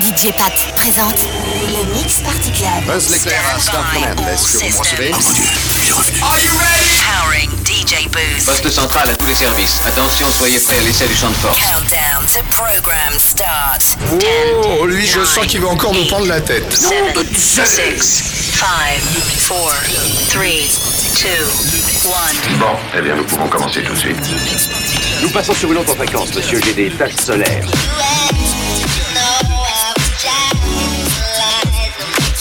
DJ Pat présente le Mix Party Club. Buzz l'éclair à Command. Est-ce que vous me recevez Are you ready? Powering DJ Booth. Poste central à tous les services. Attention, soyez prêts à l'essai du champ de force. Countdown to program start. Oh, lui, je sens qu'il va encore nous prendre la tête. 7, 6, 5, 4, 3, 2, 1. Bon, eh bien, nous pouvons commencer tout de suite. Nous passons sur une autre fréquence, monsieur. J'ai des taches solaires.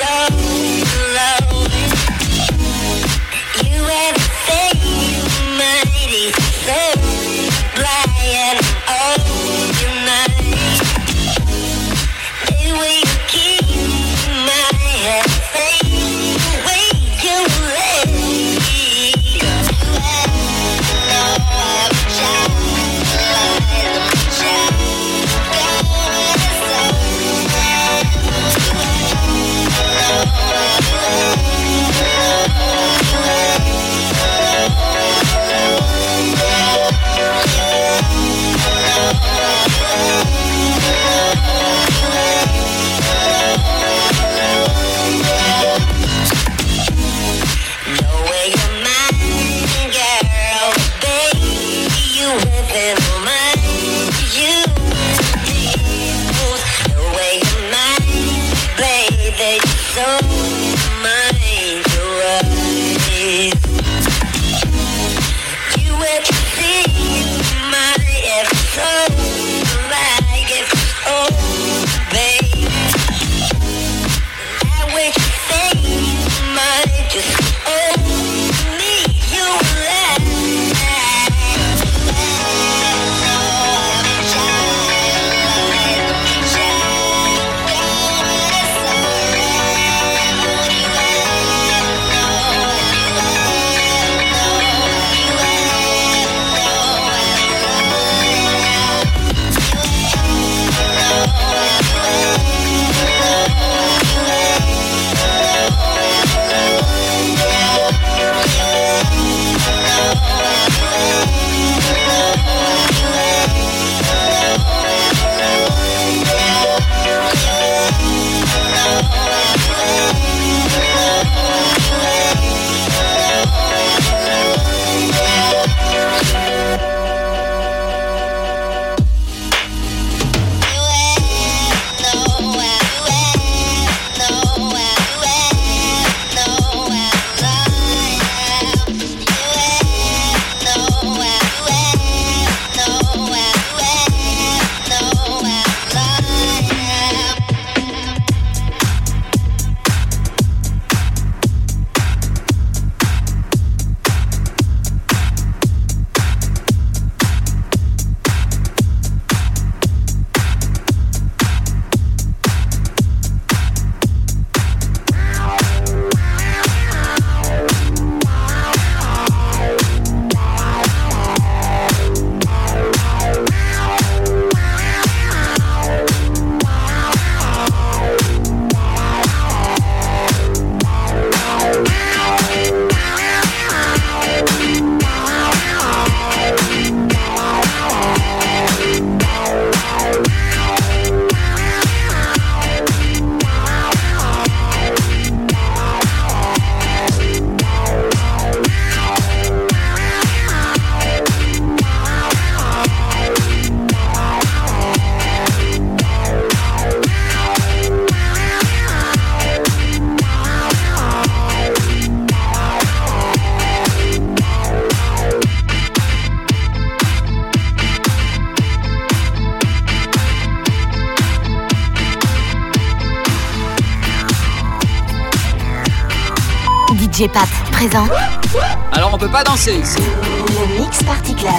love DJ Pap, présent. Alors on peut pas danser ici. Le Mix Party Club.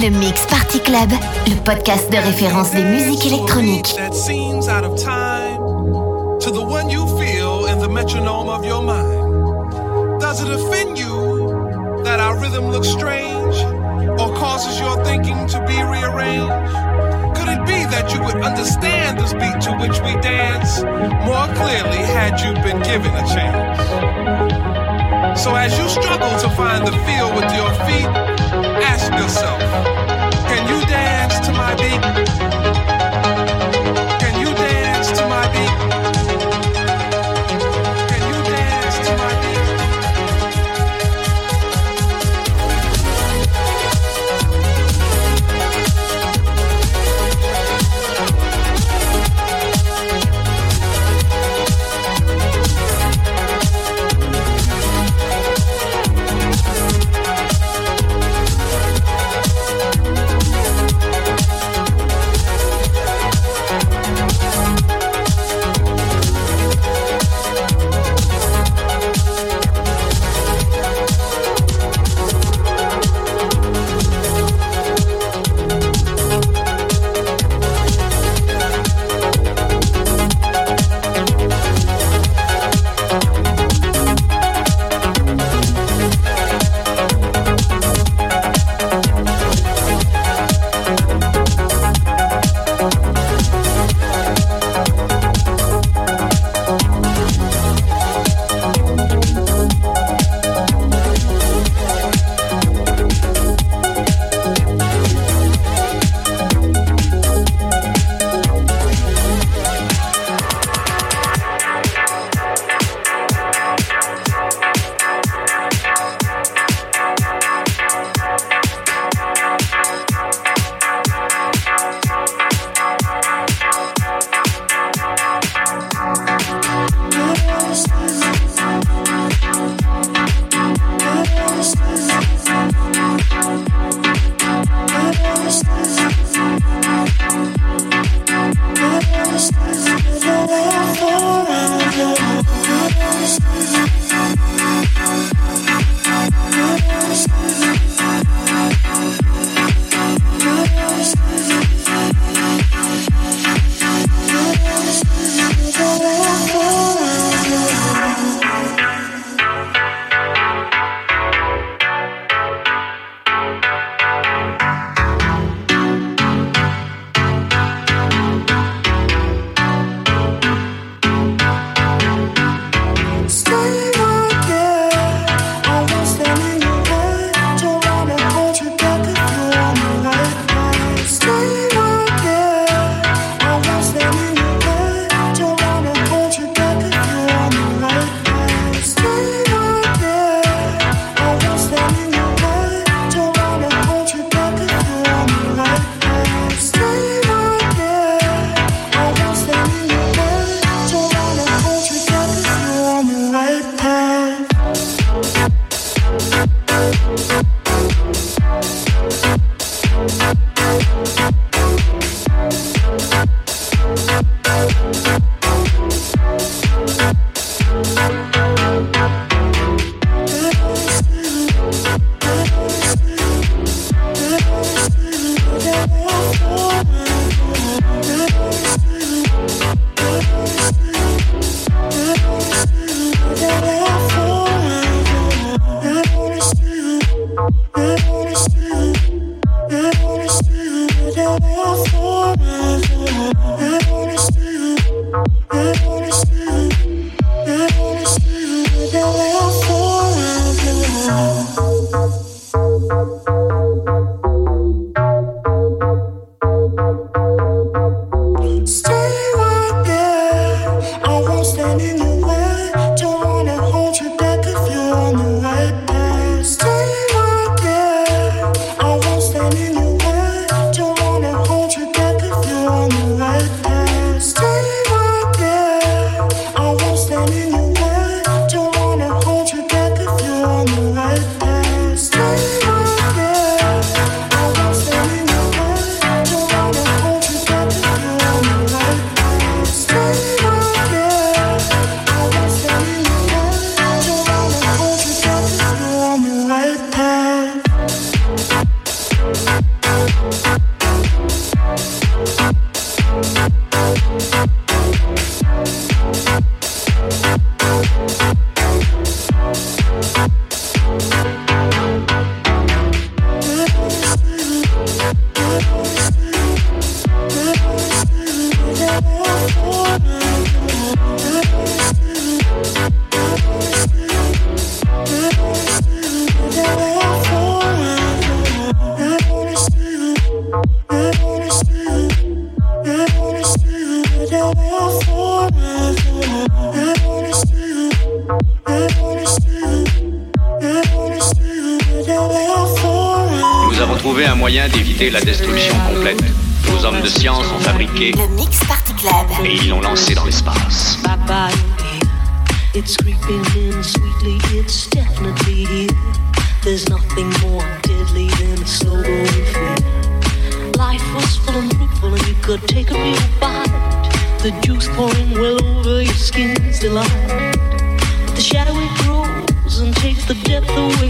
Le Mix Party Club, le podcast de référence des musiques électroniques. That seems out of time to the one you feel in the metronome of your mind. Does it offend you that our rhythm looks strange or causes your thinking to be rearranged? Could it be that you would understand this beat to which we dance? More clearly had you been given a chance? So as you struggle to find the feel with your feet, ask yourself, can you dance to my beat? Moyen d'éviter la destruction complète. Nos hommes de science ont fabriqué Le Mix Party Club. et ils l'ont lancé dans l'espace. Bye bye. It's creeping in sweetly, it's definitely here. There's nothing more deadly than a slow growing fear. Life was full and fruitful, and you could take a real bite. The juice pouring well over your skin's delight. But the shadow it grows and takes the depth away,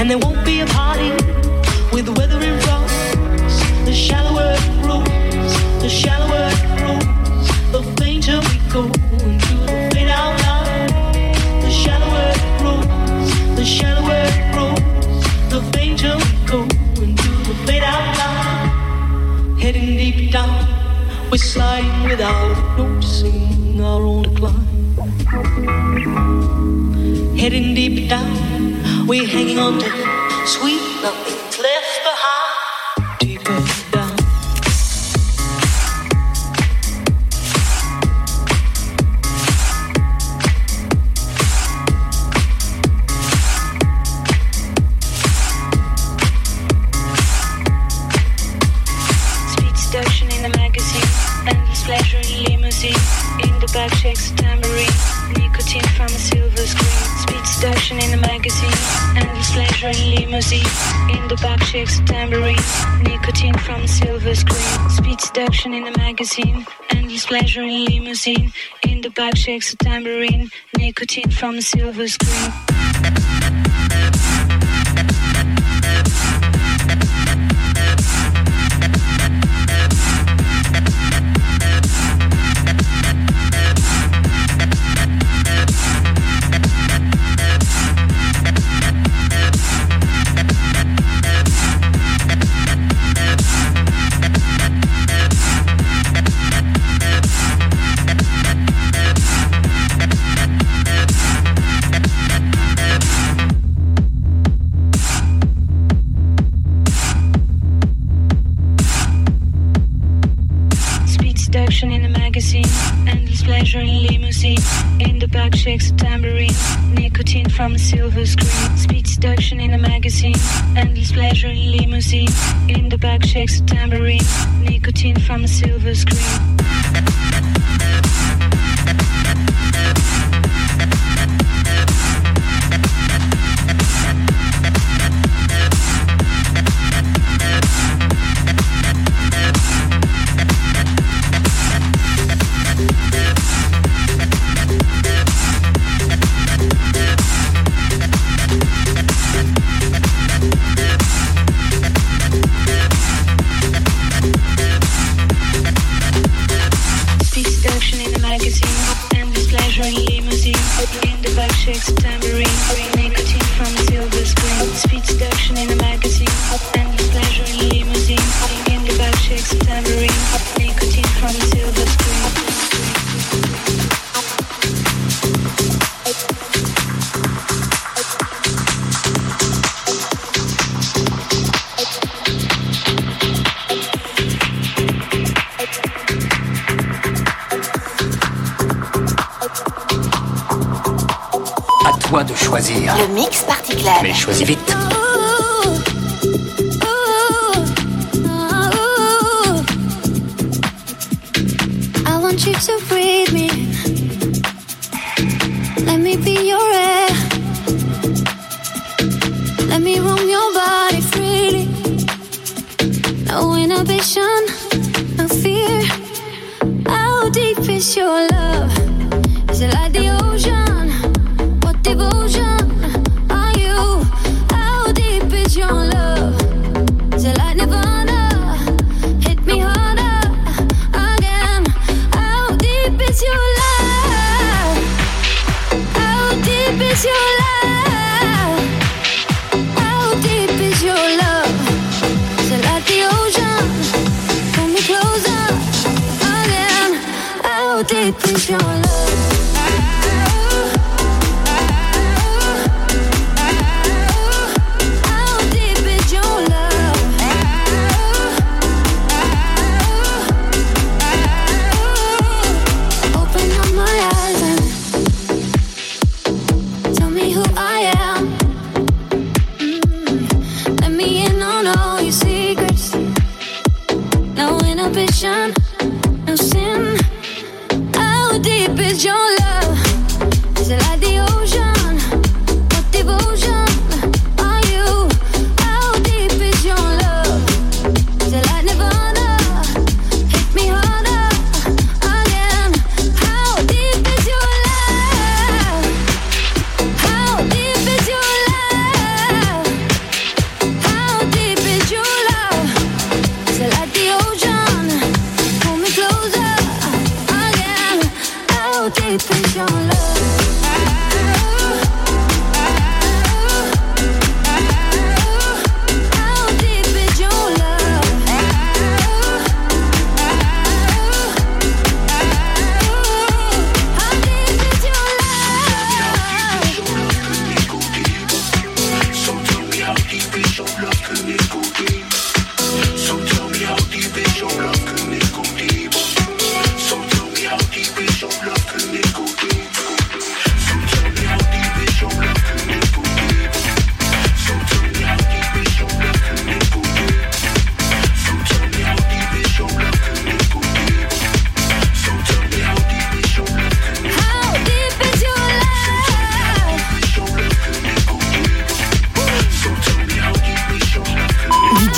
and there won't be a party with the weather in front. The shallower it grows, the shallower it grows, the fainter we go into the fade out line. The shallower it grows, the shallower it grows, the fainter we go into the fade out line. Heading deep down, we're sliding without noticing our own decline. We're hanging on to sweet nothing's a silver screen. Speed seduction in the magazine, endless pleasure in limousine. In the back shakes a tambourine, nicotine from a silver screen. Shakes tambourine, nicotine from a silver screen. Speed seduction in a magazine, endless pleasure in limousine. In the back shakes a tambourine, nicotine from a silver screen.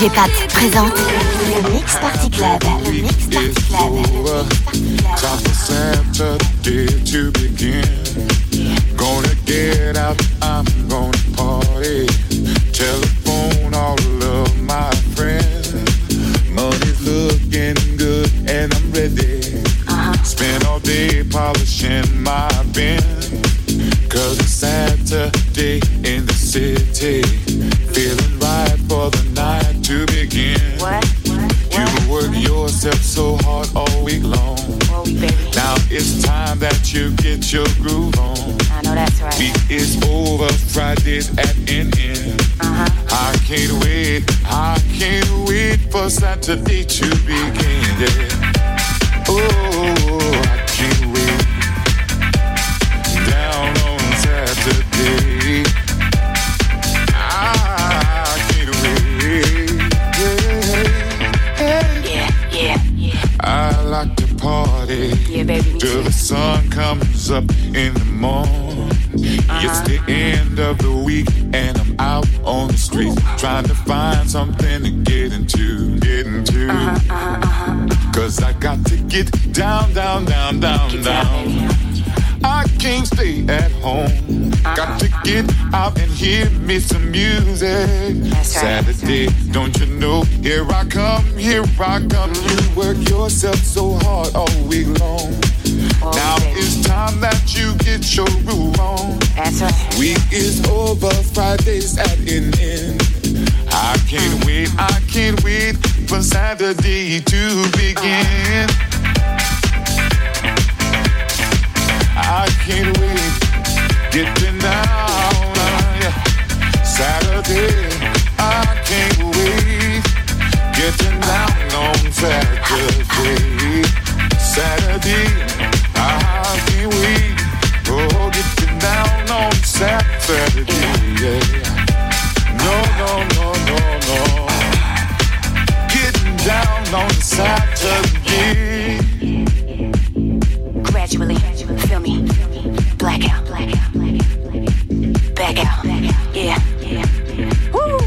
DJ Pat présente le Mix Party Club. Le Mix Party Club. Saturday to begin. Yeah. Oh, I can't wait. Down on Saturday. I can't wait. Yeah. Yeah, yeah. I like to party Yeah, baby, till the sun comes up in the morning. It's the end of the week and I'm out on the street trying to find something to get into, get into. Cause I got to get down, down, down, down, down. I can't stay at home. Got to get out and hear me some music. Saturday, don't you know? Here I come, here I come. You work yourself so hard all week long. Now it's time that you get your groove on. That's right. Week is over, Friday's at an end. I can't wait, I can't wait for Saturday to begin. I can't wait, getting down on. Saturday, I can't wait, getting down on Saturday. Saturday, I can't wait, oh, down on Saturday. Yeah. No, no, no, no, no. Down on Saturday. Gradually, feel me. Blackout. Back out. Yeah. Woo.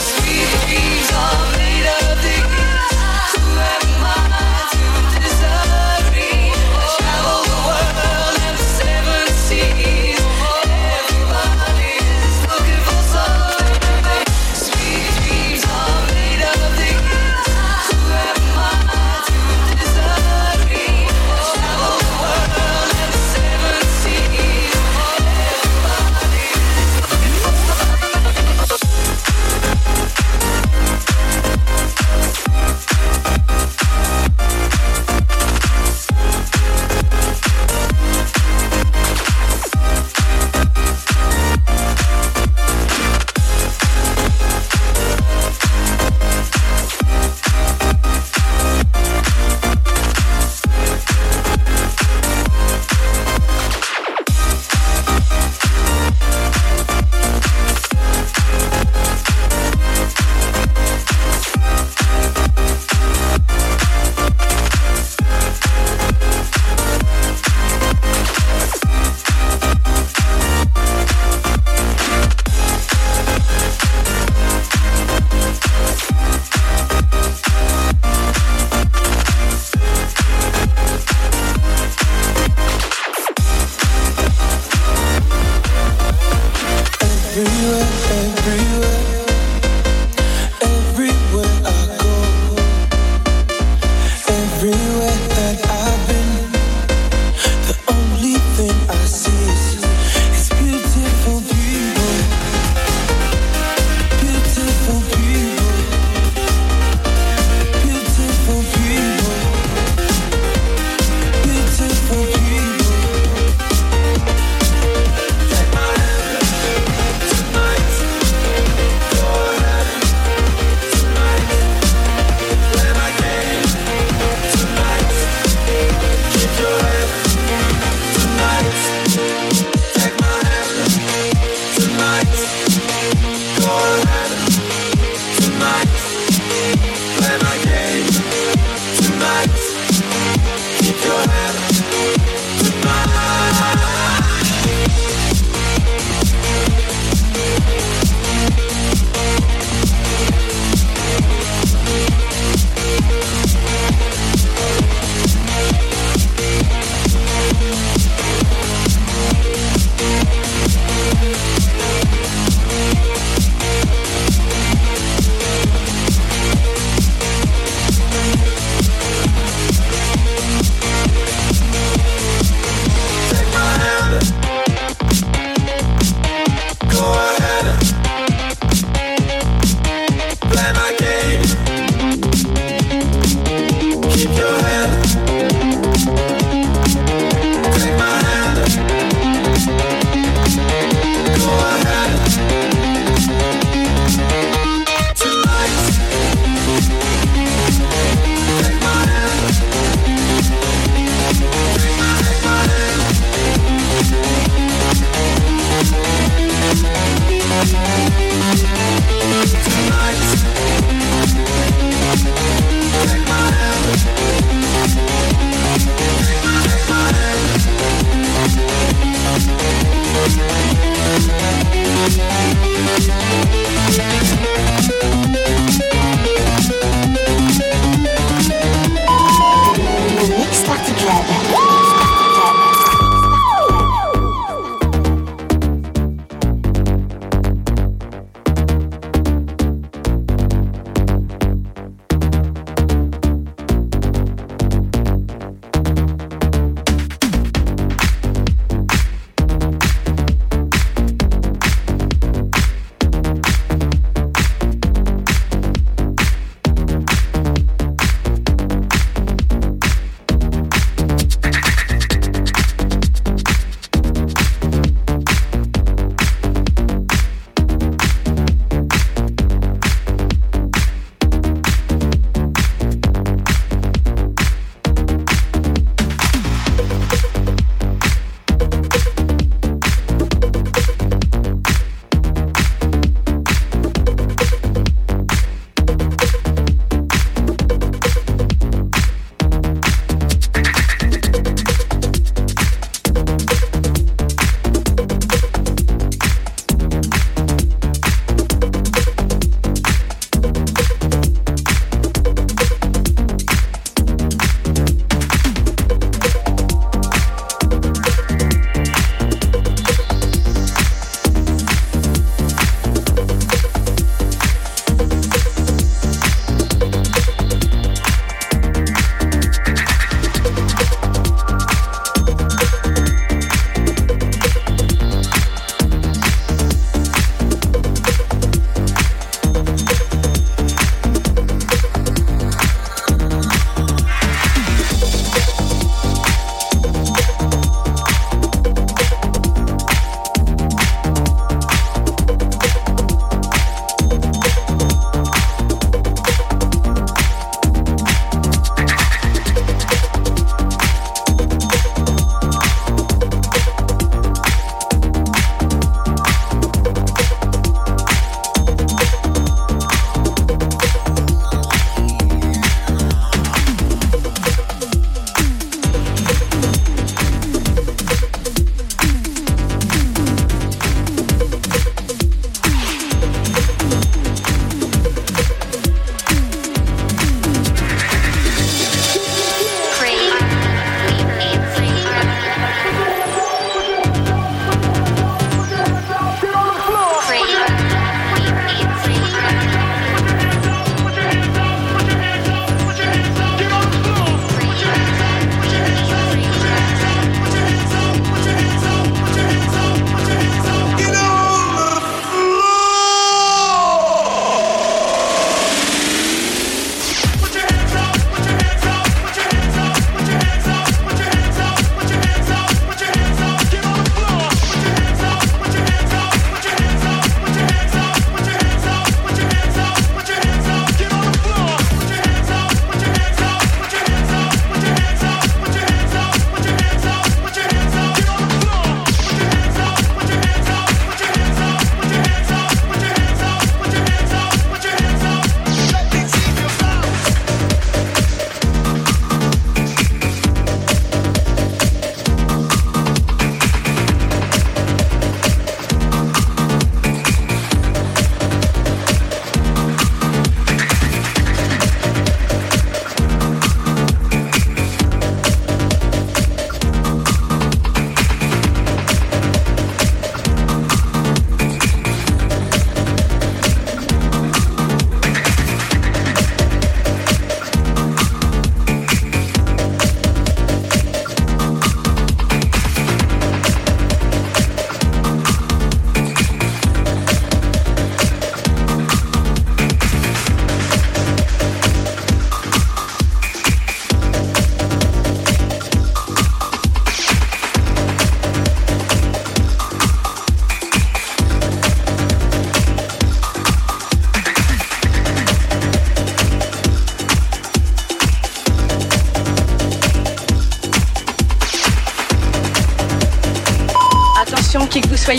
Sweet dreams are made of the who am I?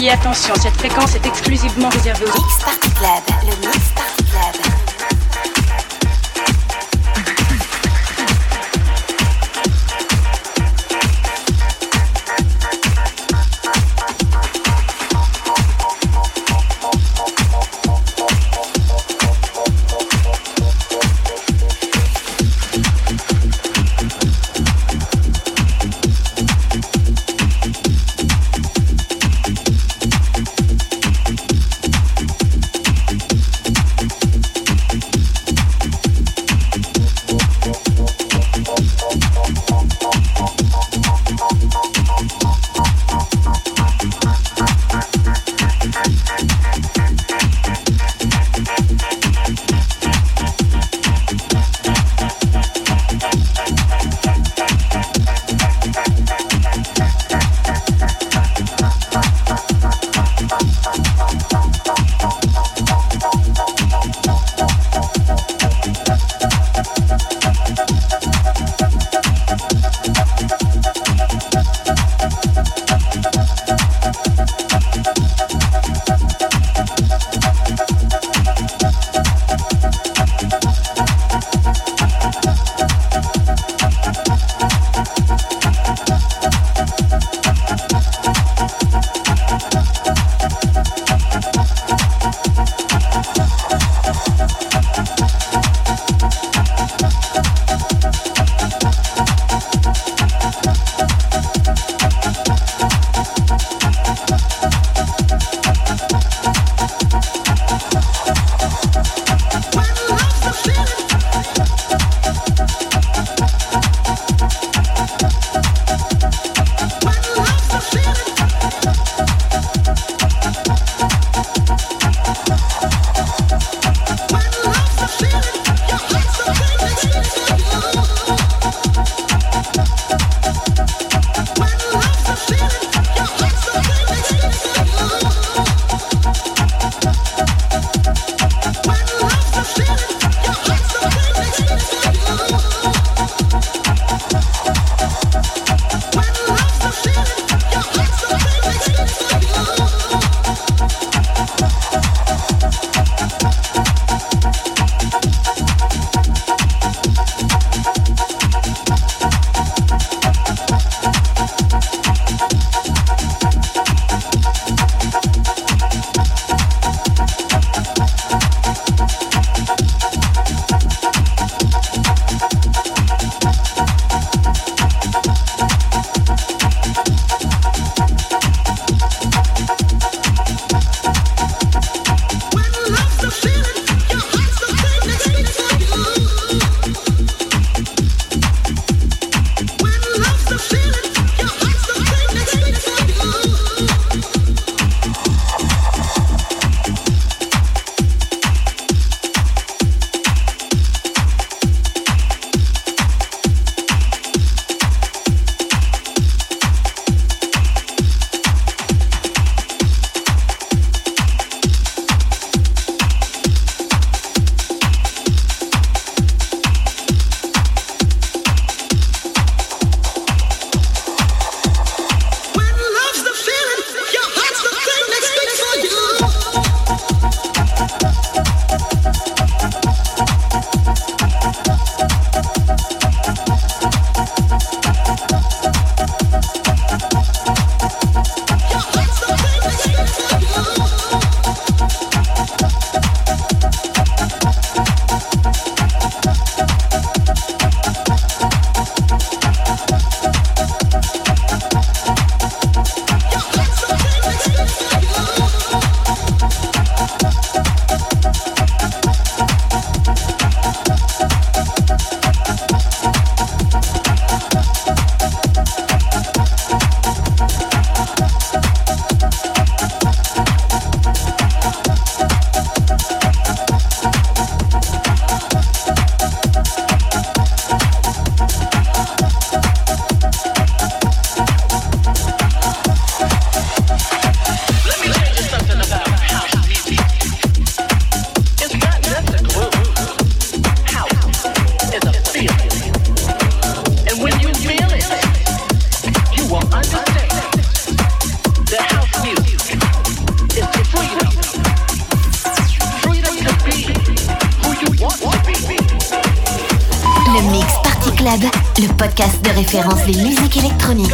Attention, cette fréquence est exclusivement réservée aux... Mix Party Club, le podcast de référence des musiques électroniques.